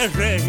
de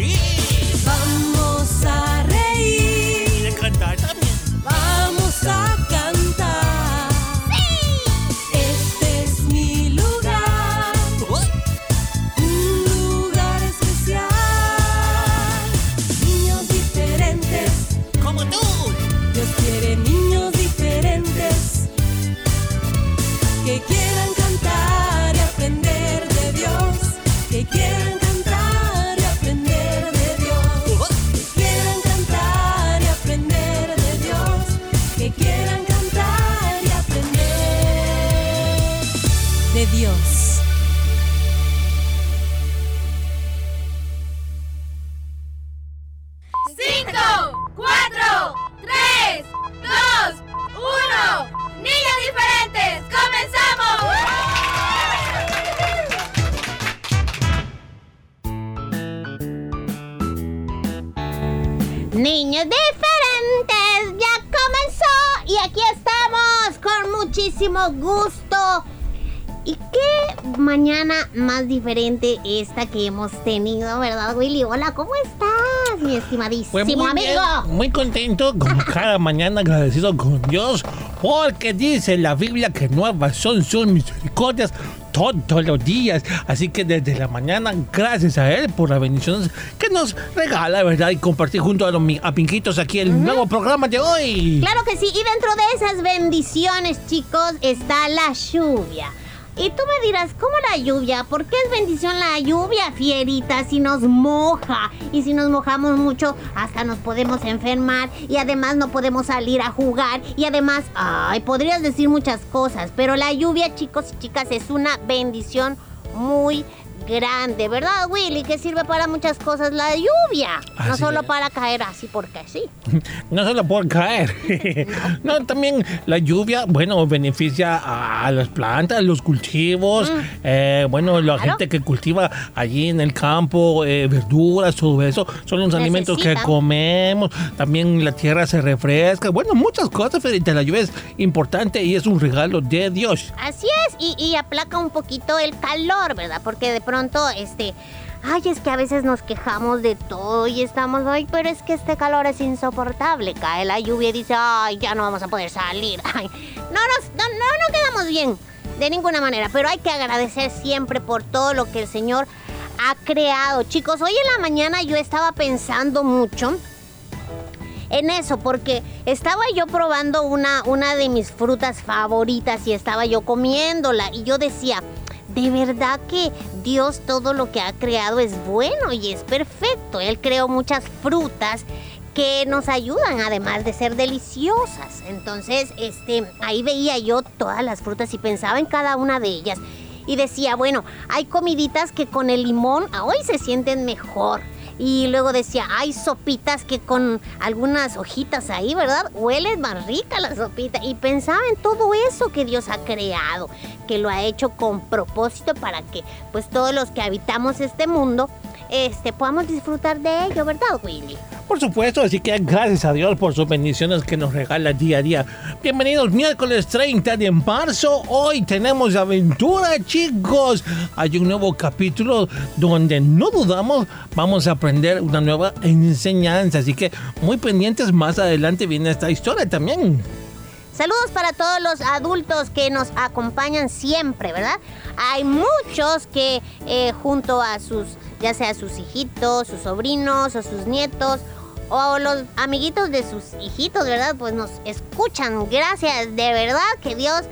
¿Y qué mañana más diferente esta que hemos tenido, verdad, Willy? Hola, ¿cómo estás, mi estimadísimo Pues muy amigo? bien, muy contento, como cada mañana agradecido con Dios, porque dice la Biblia que nuevas son sus misericordias todos los días. Así que desde la mañana, gracias a Él por las bendiciones que nos regala, ¿verdad? Y compartir junto a los a Pinquitos aquí el nuevo programa de hoy. Claro que sí, y dentro de esas bendiciones, chicos, está la lluvia. Y tú me dirás, ¿cómo la lluvia? ¿Por qué es bendición la lluvia, fierita? Si nos moja. Y si nos mojamos mucho, hasta nos podemos enfermar. Y además no podemos salir a jugar. Y además, ay, podrías decir muchas cosas. Pero la lluvia, chicos y chicas, es una bendición muy grande, ¿verdad, Willy? Que sirve para muchas cosas la lluvia. no solo es. para caer así porque sí. No solo por caer. no, también la lluvia, bueno, beneficia a, las plantas, los cultivos. eh, bueno, la Mm. Claro. gente que cultiva allí en el campo, eh, verduras, todo eso, son los alimentos que comemos. También la tierra se refresca. Bueno, muchas cosas, Federica. La lluvia es importante y es un regalo de Dios. Así es, y, y aplaca un poquito el calor, ¿verdad? Porque de pronto, este, ay, es que a veces nos quejamos de todo y estamos, ay, pero es que este calor es insoportable. Cae la lluvia y dice, ay, ya no vamos a poder salir. No, nos, no, no, no quedamos bien, de ninguna manera, pero hay que agradecer siempre por todo lo que el Señor ha creado. Chicos, hoy en la mañana yo estaba pensando mucho en eso, porque estaba yo probando una, una de mis frutas favoritas y estaba yo comiéndola y yo decía, de verdad que Dios todo lo que ha creado es bueno y es perfecto. Él creó muchas frutas que nos ayudan además de ser deliciosas. Entonces, este, ahí veía yo todas las frutas y pensaba en cada una de ellas. Y decía, bueno, hay comiditas que con el limón hoy se sienten mejor. Y luego decía, hay sopitas que con algunas hojitas ahí, ¿verdad? Huele más rica la sopita. Y pensaba en todo eso que Dios ha creado, que lo ha hecho con propósito para que pues todos los que habitamos este mundo este, podamos disfrutar de ello, ¿verdad, Willy? Por supuesto, así que gracias a Dios por sus bendiciones que nos regala día a día. Bienvenidos miércoles 30 de marzo. Hoy tenemos aventura, chicos. Hay un nuevo capítulo donde no dudamos vamos a aprender una nueva enseñanza. Así que muy pendientes, más adelante viene esta historia también. Saludos para todos los adultos que nos acompañan siempre, ¿verdad? Hay muchos que eh, junto a sus, ya sea sus hijitos, sus sobrinos o sus nietos o los amiguitos de sus hijitos, ¿verdad? Pues nos escuchan. Gracias, de verdad que Dios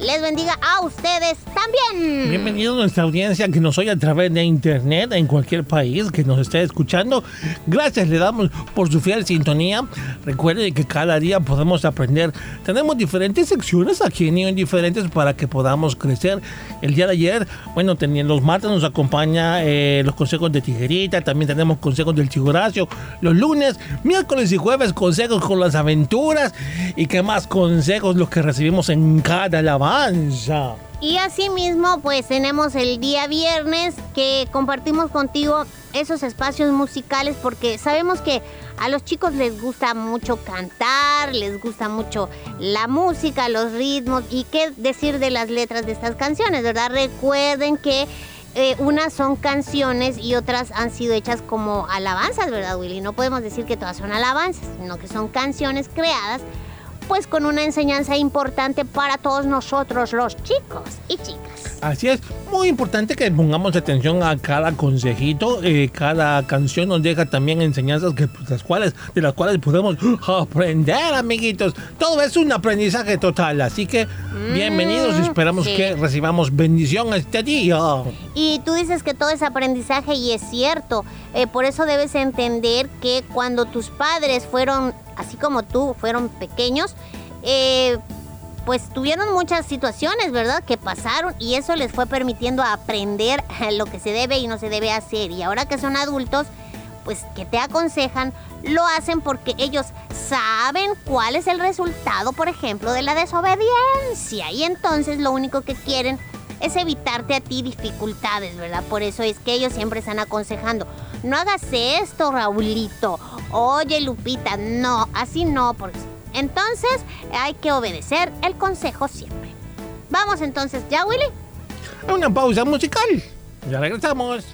les bendiga a ustedes también. Bienvenido a nuestra audiencia que nos oye a través de internet en cualquier país que nos esté escuchando. Gracias le damos por su fiel sintonía. Recuerde que cada día podemos aprender. Tenemos diferentes secciones aquí en Niños Diferentes para que podamos crecer. El día de ayer, bueno, los martes nos acompaña eh, los consejos de Tijerita, también tenemos consejos del Chigoracio. Los lunes, miércoles y jueves consejos con las aventuras y qué más consejos los que recibimos en cada alabanza. Y asimismo, pues tenemos el día viernes que compartimos contigo esos espacios musicales porque sabemos que a los chicos les gusta mucho cantar, les gusta mucho la música, los ritmos y qué decir de las letras de estas canciones, ¿verdad? Recuerden que eh, unas son canciones y otras han sido hechas como alabanzas, ¿verdad, Willy? No podemos decir que todas son alabanzas, sino que son canciones creadas pues con una enseñanza importante para todos nosotros los chicos y chicas. Así es, muy importante que pongamos atención a cada consejito. eh, cada canción nos deja también enseñanzas que, pues, las cuales, de las cuales podemos aprender, amiguitos. Todo es un aprendizaje total, así que bienvenidos y esperamos sí. que recibamos bendición este día. Y tú dices que todo es aprendizaje y es cierto. Eh, por eso debes entender que cuando tus padres fueron, así como tú, fueron pequeños, eh, pues tuvieron muchas situaciones, ¿verdad? Que pasaron y eso les fue permitiendo aprender lo que se debe y no se debe hacer. Y ahora que son adultos, pues que te aconsejan, lo hacen porque ellos saben cuál es el resultado, por ejemplo, de la desobediencia. Y entonces lo único que quieren es evitarte a ti dificultades, ¿verdad? Por eso es que ellos siempre están aconsejando, no hagas esto, Raulito. Oye, Lupita, no, así no, porque entonces hay que obedecer el consejo siempre. Vamos entonces, ¿ya, Willy? Una pausa musical. Ya regresamos.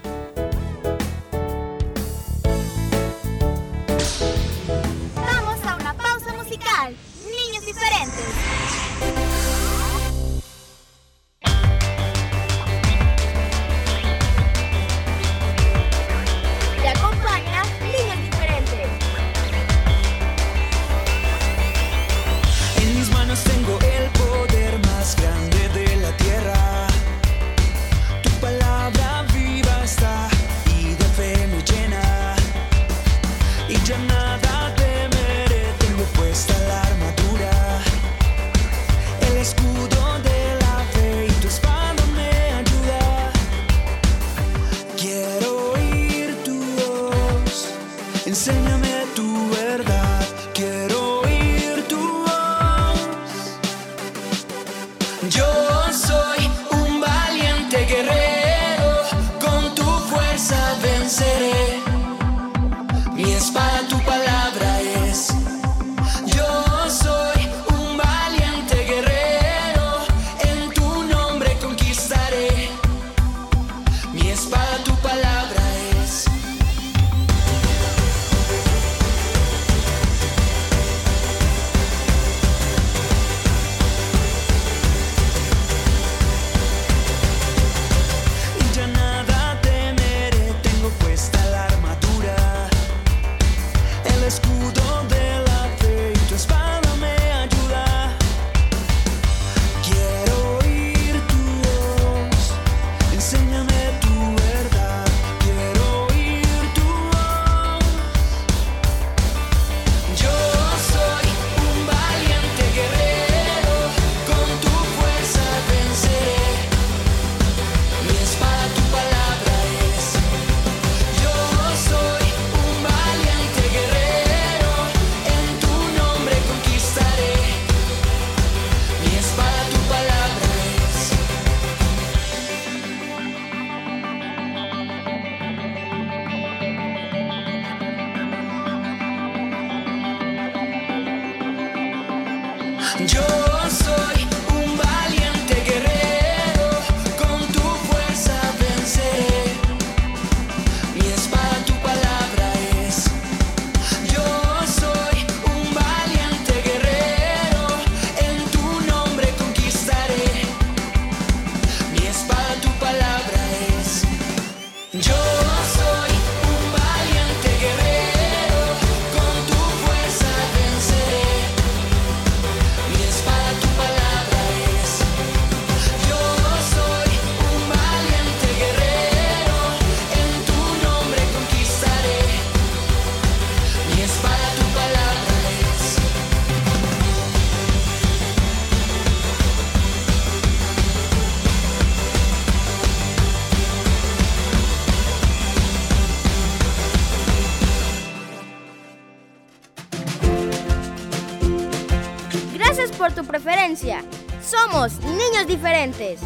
Diferentes,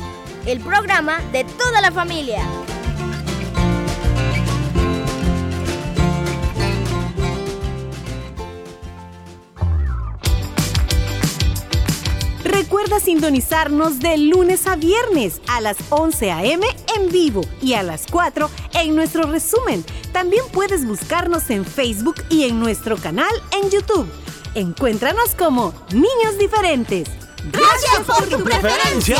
el programa de toda la familia. Recuerda sintonizarnos de lunes a viernes a las 11 a.m. en vivo y a las 4 en nuestro resumen. También puedes buscarnos en Facebook y en nuestro canal en YouTube. Encuéntranos como Niños Diferentes. ¡Gracias por tu preferencia!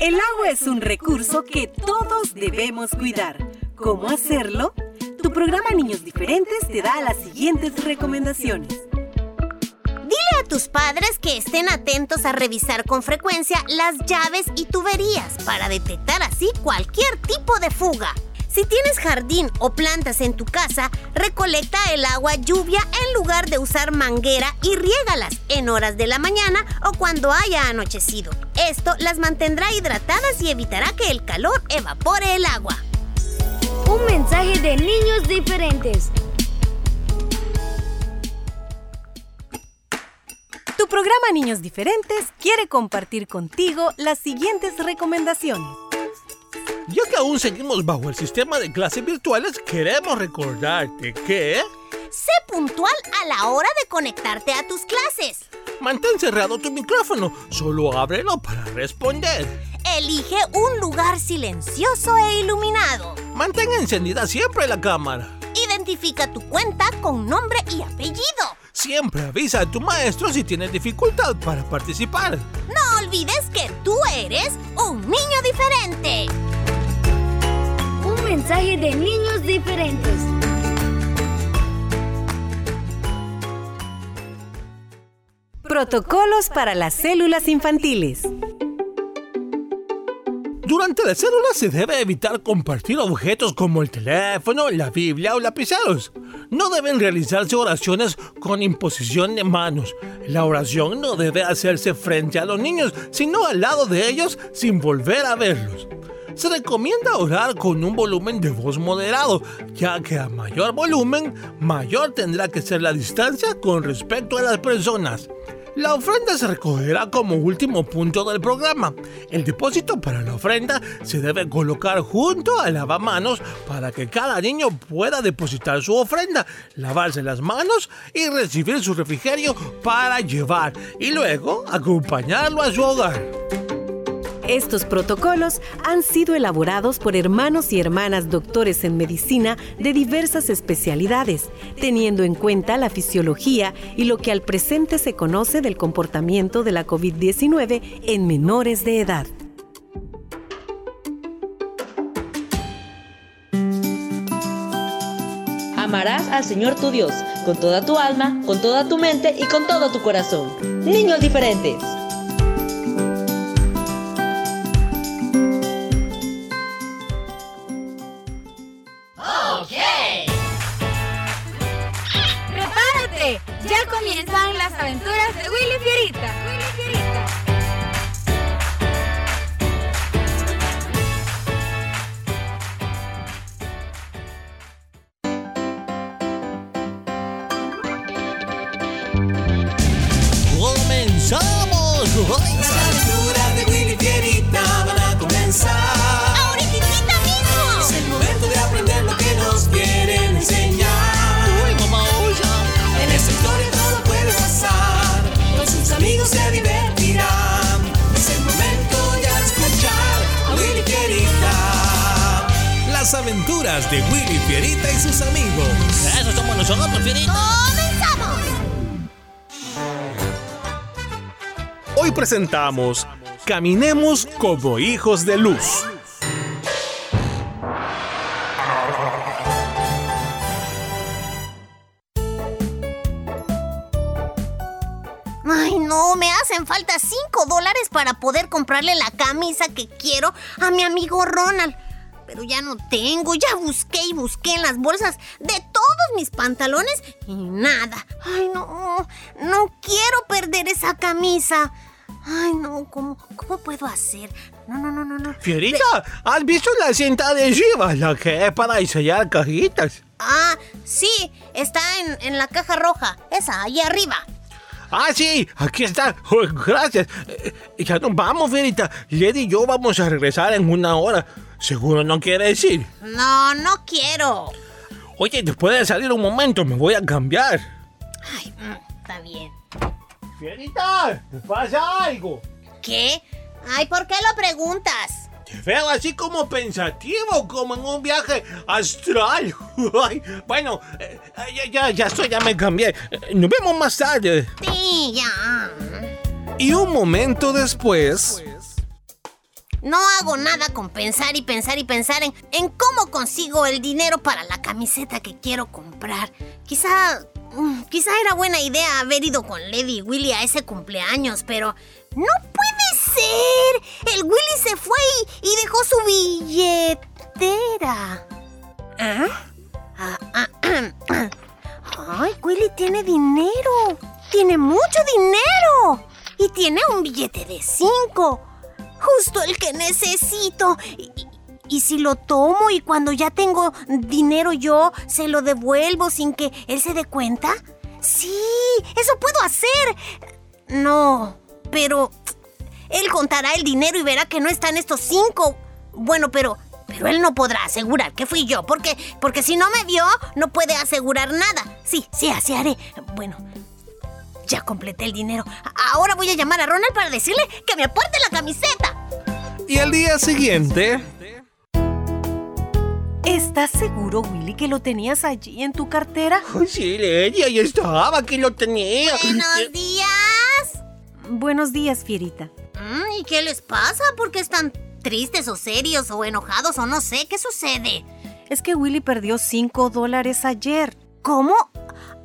El agua es un recurso que todos debemos cuidar. ¿Cómo hacerlo? Tu programa Niños Diferentes te da las siguientes recomendaciones. Dile a tus padres que estén atentos a revisar con frecuencia las llaves y tuberías para detectar así cualquier tipo de fuga. Si tienes jardín o plantas en tu casa, recolecta el agua lluvia en lugar de usar manguera y riégalas en horas de la mañana o cuando haya anochecido. Esto las mantendrá hidratadas y evitará que el calor evapore el agua. Un mensaje de niños diferentes. Tu programa Niños Diferentes quiere compartir contigo las siguientes recomendaciones. Ya que aún seguimos bajo el sistema de clases virtuales, queremos recordarte que Sé puntual a la hora de conectarte a tus clases. mantén cerrado tu micrófono, solo ábrelo para responder. Elige un lugar silencioso e iluminado. Mantén encendida siempre la cámara. Identifica tu cuenta con nombre y apellido. Siempre avisa a tu maestro si tienes dificultad para participar. No olvides que tú eres un niño diferente. Mensaje de niños diferentes. Protocolos para las células infantiles. Durante la célula se debe evitar compartir objetos como el teléfono, la Biblia o lapiceros. No deben realizarse oraciones con imposición de manos. La oración no debe hacerse frente a los niños, sino al lado de ellos sin volver a verlos. Se recomienda orar con un volumen de voz moderado, ya que a mayor volumen, mayor tendrá que ser la distancia con respecto a las personas. La ofrenda se recogerá como último punto del programa. El depósito para la ofrenda se debe colocar junto al lavamanos para que cada niño pueda depositar su ofrenda, lavarse las manos y recibir su refrigerio para llevar y luego acompañarlo a su hogar. Estos protocolos han sido elaborados por hermanos y hermanas doctores en medicina de diversas especialidades, teniendo en cuenta la fisiología y lo que al presente se conoce del comportamiento de la COVID-19 en menores de edad. Amarás al Señor tu Dios con toda tu alma, con toda tu mente y con todo tu corazón. Niños diferentes. Willy Caminemos como hijos de luz. Ay, no, me hacen falta 5 dólares para poder comprarle la camisa que quiero a mi amigo Ronald. Pero ya no tengo, ya busqué y busqué en las bolsas de todos mis pantalones y nada. Ay, no, no quiero perder esa camisa. Ay, no, ¿cómo, ¿cómo puedo hacer? No, no, no, no, no. Fierita, ¿has visto la cinta adhesiva? La que es para sellar cajitas. Ah, sí, está en, en la caja roja. Esa, ahí arriba. Ah, sí, aquí está. Oh, gracias. Eh, ya nos vamos, Fierita. Lady y yo vamos a regresar en una hora. Seguro no quiere decir. No, no quiero. Oye, después de salir un momento, me voy a cambiar. Ay, mm, está bien. Fierita, ¿te pasa algo? ¿Qué? Ay, ¿por qué lo preguntas? Te veo así como pensativo, como en un viaje astral. Ay, bueno, eh, ya, ya, ya estoy, ya me cambié. Eh, Nos vemos más tarde. Sí, ya. Y un momento después... No hago nada con pensar y pensar y pensar en, en cómo consigo el dinero para la camiseta que quiero comprar. Quizá. mm, Quizá era buena idea haber ido con Lady y Willy a ese cumpleaños, pero. ¡No puede ser! El Willy se fue y, y dejó su billetera. ¿Ah? Ah, ah, ah. ¡Ay, Willy tiene dinero! ¡Tiene mucho dinero! Y tiene un billete de cinco. Justo el que necesito. Y, si lo tomo y cuando ya tengo dinero yo, se lo devuelvo sin que él se dé cuenta. Sí, eso puedo hacer. No, pero él contará el dinero y verá que no están estos cinco. Bueno, pero pero él no podrá asegurar que fui yo, porque porque si no me vio, no puede asegurar nada. Sí, sí, así haré. Bueno, ya completé el dinero. Ahora voy a llamar a Ronald para decirle que me aporte la camiseta. Y al día siguiente... ¿Estás seguro, Willy, que lo tenías allí en tu cartera? Sí, Lady, ahí estaba, aquí lo tenía. Buenos días. Buenos días, Fierita. Mm, ¿Y qué les pasa? ¿Por qué están tristes o serios o enojados o no sé? ¿Qué sucede? Es que Willy perdió 5 dólares ayer. ¿Cómo?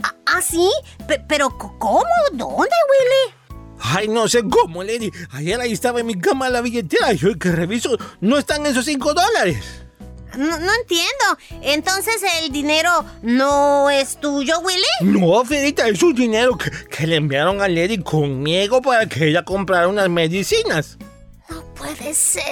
¿Ah, sí? Pe- ¿Pero cómo? ¿Dónde, Willy? Ay, no sé cómo, Lady. Ayer ahí estaba en mi cama la billetera y hoy que reviso no están esos cinco dólares. No, no entiendo. Entonces el dinero no es tuyo, Willy. No, Fierita, es un dinero que, que le enviaron a Lady conmigo para que ella comprara unas medicinas. No puede ser.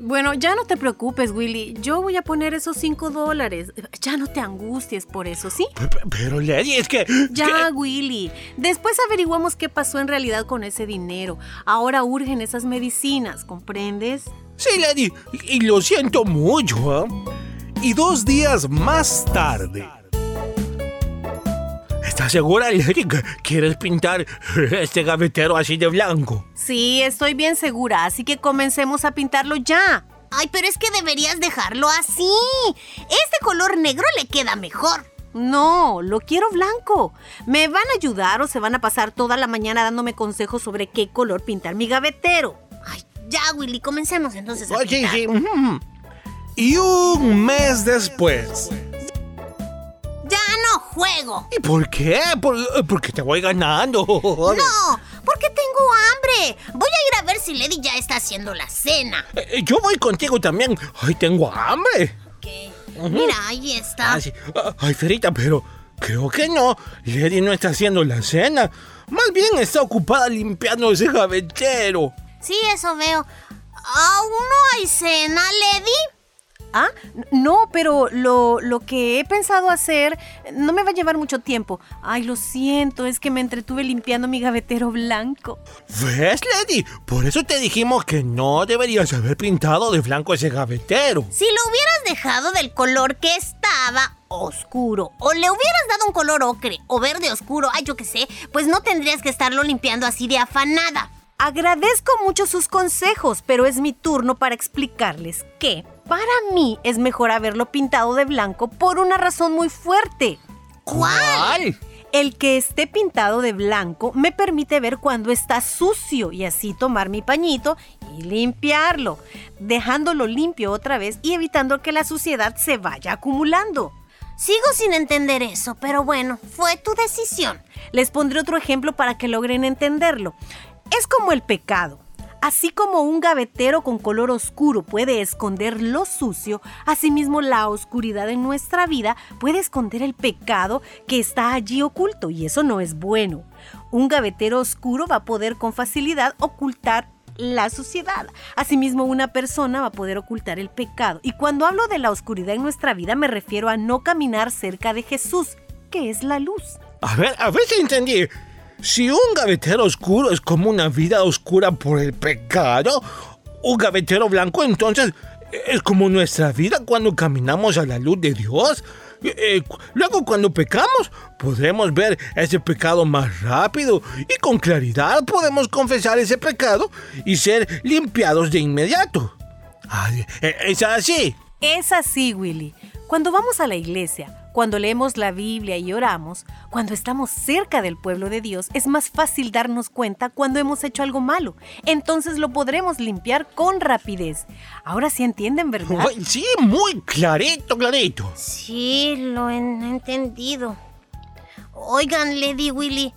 Bueno, ya no te preocupes, Willy. Yo voy a poner esos 5 dólares. Ya no te angusties por eso, ¿sí? Pe- pe- Pero, Lady, es que... Ya, Willy. Después averiguamos qué pasó en realidad con ese dinero. Ahora urgen esas medicinas, ¿comprendes? Sí, Lady, y, lo siento mucho, ¿ah? Y dos días más tarde... ¿Estás segura, Lady, que quieres pintar este gavetero así de blanco? Sí, estoy bien segura, así que comencemos a pintarlo ya. Ay, pero es que deberías dejarlo así. Este color negro le queda mejor. No, lo quiero blanco. ¿Me van a ayudar o se van a pasar toda la mañana dándome consejos sobre qué color pintar mi gavetero? Ay, ya, Willy, comencemos entonces a Oh, sí, pintar. sí. Y un mes después... Ya no juego. ¿Y por qué? ¿Por, porque te voy ganando. No, porque tengo hambre. Voy a ir a ver si Lady ya está haciendo la cena. Eh, Yo voy contigo también. Ay, tengo hambre. ¿Qué? Mira, ahí está. Ah, sí. Ah, Ay, Ferita, pero creo que no. Lady no está haciendo la cena. Más bien está ocupada limpiando ese gavetero. Sí, eso veo. ¿Aún no hay cena, Lady? Ah, no, pero lo, lo que he pensado hacer no me va a llevar mucho tiempo. Ay, lo siento, es que me entretuve limpiando mi gavetero blanco. ¿Ves, Lady? Por eso te dijimos que no deberías haber pintado de blanco ese gavetero. Si lo hubieras dejado del color que estaba, oscuro, o le hubieras dado un color ocre o verde oscuro, ay, yo qué sé, pues no tendrías que estarlo limpiando así de afanada. Agradezco mucho sus consejos, pero es mi turno para explicarles que para mí es mejor haberlo pintado de blanco por una razón muy fuerte. ¿Cuál? El que esté pintado de blanco me permite ver cuando está sucio y así tomar mi pañito y limpiarlo, dejándolo limpio otra vez y evitando que la suciedad se vaya acumulando. Sigo sin entender eso, pero bueno, fue tu decisión. Les pondré otro ejemplo para que logren entenderlo. Es como el pecado. Así como un gavetero con color oscuro puede esconder lo sucio, asimismo la oscuridad en nuestra vida puede esconder el pecado que está allí oculto y eso no es bueno. Un gavetero oscuro va a poder con facilidad ocultar la suciedad. Asimismo, una persona va a poder ocultar el pecado. Y cuando hablo de la oscuridad en nuestra vida, me refiero a no caminar cerca de Jesús, que es la luz. A ver, a ver si entendí. Si un gavetero oscuro es como una vida oscura por el pecado, un gavetero blanco entonces es como nuestra vida cuando caminamos a la luz de Dios. Eh, luego cuando pecamos podremos ver ese pecado más rápido y con claridad podemos confesar ese pecado y ser limpiados de inmediato. Eh, ¿Es así? Es así, Willy. Cuando vamos a la iglesia, cuando leemos la Biblia y oramos, cuando estamos cerca del pueblo de Dios, es más fácil darnos cuenta cuando hemos hecho algo malo. Entonces lo podremos limpiar con rapidez. Ahora sí entienden, ¿verdad? Sí, muy clarito, clarito. Sí, lo he entendido. Oigan, Lady Willy,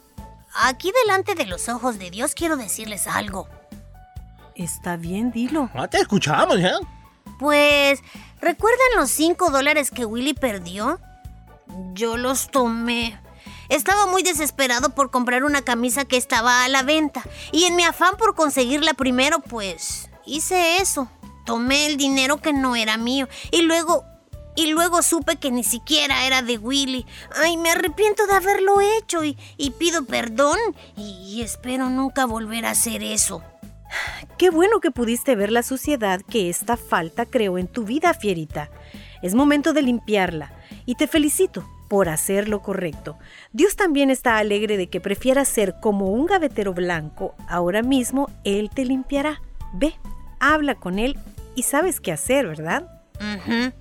aquí delante de los ojos de Dios quiero decirles algo. Está bien, dilo. Ah, te escuchamos, ¿eh? Pues, ¿recuerdan los 5 dólares que Willy perdió? Yo los tomé. Estaba muy desesperado por comprar una camisa que estaba a la venta y en mi afán por conseguirla primero, pues hice eso. Tomé el dinero que no era mío y luego y luego supe que ni siquiera era de Willy. Ay, me arrepiento de haberlo hecho y, pido perdón y espero nunca volver a hacer eso. Qué bueno que pudiste ver la suciedad que esta falta creó en tu vida, Fierita. Es momento de limpiarla y te felicito por hacer lo correcto. Dios también está alegre de que prefieras ser como un gavetero blanco. Ahora mismo Él te limpiará. Ve, habla con Él y sabes qué hacer, ¿verdad? Ujú.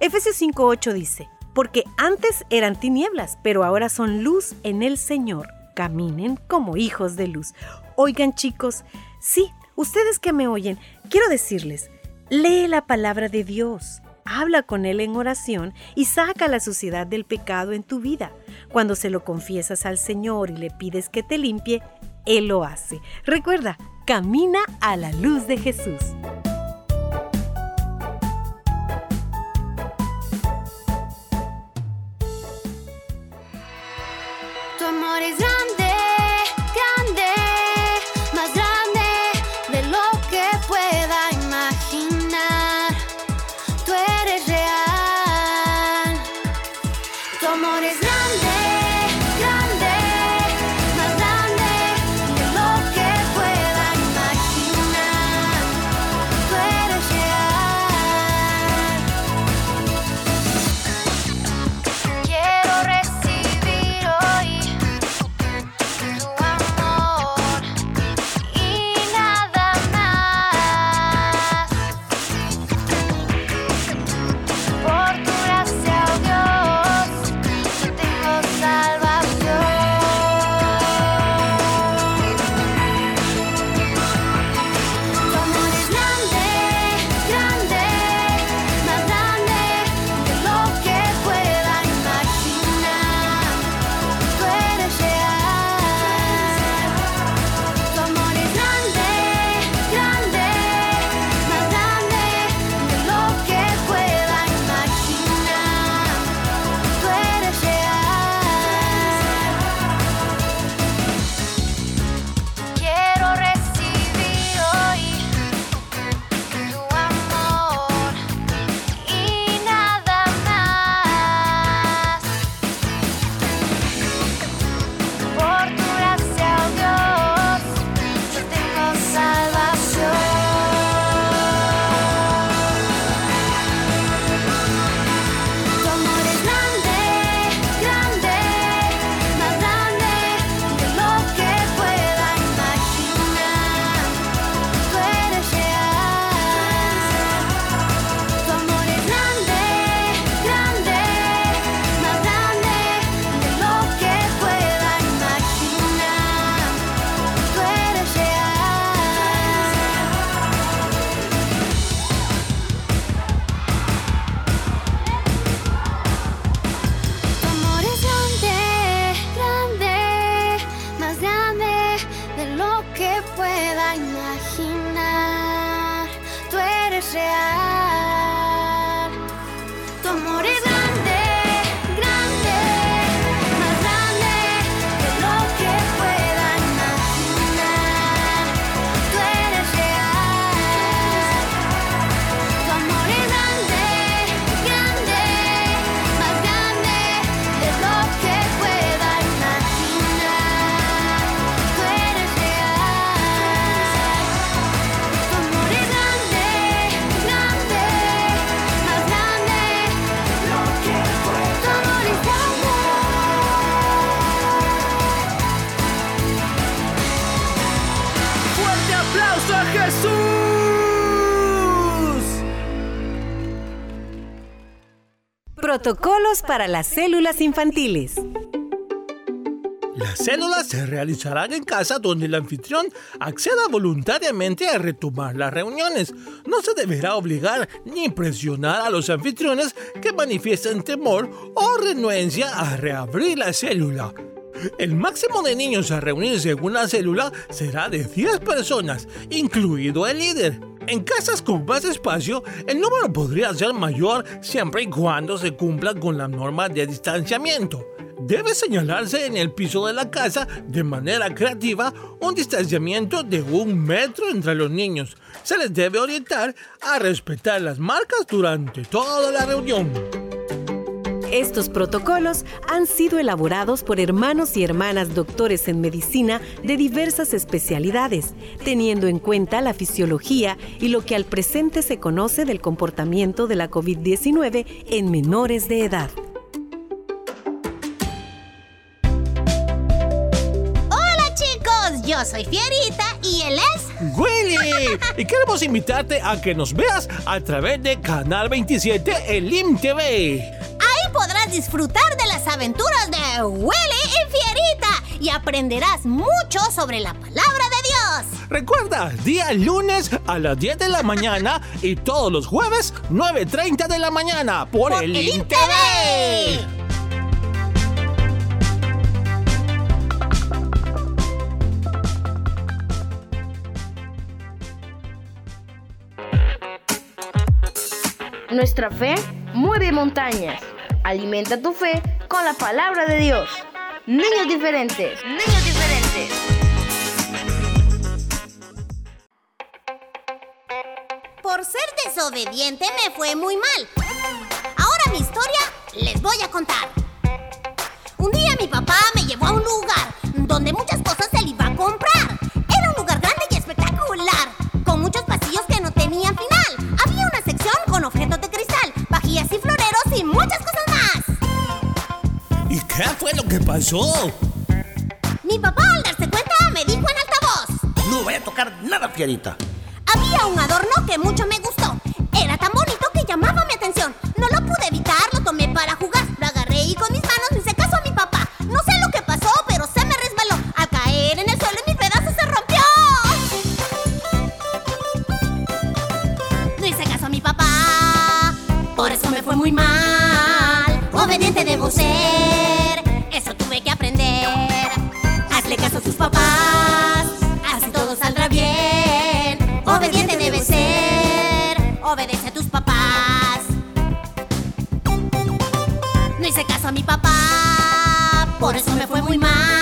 Efesios 5.8 dice, porque antes eran tinieblas, pero ahora son luz en el Señor. Caminen como hijos de luz. Oigan chicos, sí, ustedes que me oyen, quiero decirles, lee la palabra de Dios. Habla con Él en oración y saca la suciedad del pecado en tu vida. Cuando se lo confiesas al Señor y le pides que te limpie, Él lo hace. Recuerda, camina a la luz de Jesús. Tu amor es grande, Protocolos para las células infantiles. Las células se realizarán en casa donde el anfitrión acceda voluntariamente a retomar las reuniones. No se deberá obligar ni presionar a los anfitriones que manifiesten temor o renuencia a reabrir la célula. El máximo de niños a reunirse en una célula será de 10 personas, incluido el líder. En casas con más espacio, el número podría ser mayor siempre y cuando se cumpla con la norma de distanciamiento. Debe señalarse en el piso de la casa de manera creativa un distanciamiento de un metro entre los niños. Se les debe orientar a respetar las marcas durante toda la reunión. Estos protocolos han sido elaborados por hermanos y hermanas doctores en medicina de diversas especialidades, teniendo en cuenta la fisiología y lo que al presente se conoce del comportamiento de la COVID-19 en menores de edad. Hola chicos, yo soy Fierita y él es... ¡Willy! Y queremos invitarte a que nos veas a través de Canal 27 en LIM TV. Disfrutar de las aventuras de Willy y Fierita y aprenderás mucho sobre la palabra de Dios. Recuerda, día lunes a las 10 de la mañana y todos los jueves 9.30 de la mañana por, el LIM TV. Nuestra fe mueve montañas. Alimenta tu fe con la palabra de Dios. Niños diferentes, niños diferentes. Por ser desobediente me fue muy mal. Ahora mi historia les voy a contar. Un día mi papá me llevó a un lugar donde muchas cosas él qué fue lo que pasó? Mi papá al darse cuenta me dijo en altavoz. No voy a tocar nada, Fierita. Había un adorno que mucho me gustó. Era tan bonito que llamaba mi atención. No lo pude evitar, lo tomé para jugar. Lo agarré y con mis manos le hice caso a mi papá. No sé lo que pasó, pero se me resbaló. Al caer en el suelo y mi pedazo se rompió. No hice caso a mi papá. Por eso me fue muy mal. Obediente debo ser. Papás. Así todo saldrá bien. Obediente debe ser. Obedece a tus papás. No hice caso a mi papá. Por eso me fue muy mal.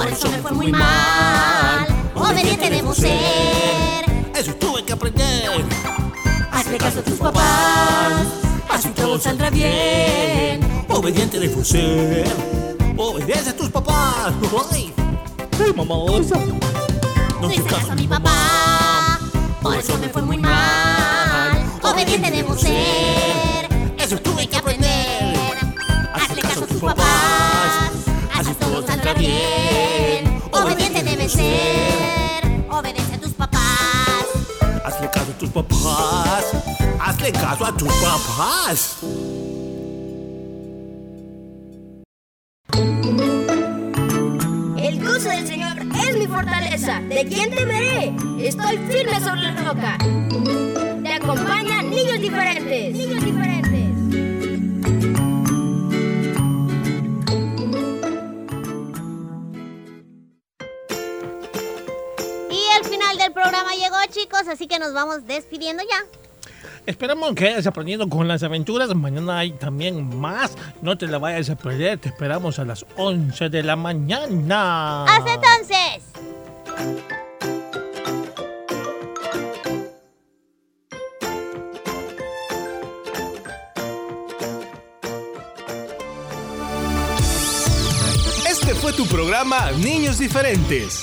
Por eso me fue muy mal. Obediente debo ser. Eso tuve que aprender. Hazle caso a tus papás. Así todo saldrá bien. Obediente debo ser. Obedece a tus papás. Ay. Ay, mamá, No hice caso a mi papá, por eso me fue muy mal. Obediente debo ser, eso tuve que aprender. Bien. Obediente debes ser, obedece a tus papás. Hazle caso a tus papás, hazle caso a tus papás. El gozo del Señor es mi fortaleza. ¿De quién temeré? Estoy firme sobre la roca. Nos vamos despidiendo ya. Esperamos que hayas aprendido con las aventuras. Mañana hay también más. No te la vayas a perder. Te esperamos a las 11 de la mañana. Hasta entonces. Este fue tu programa Niños Diferentes.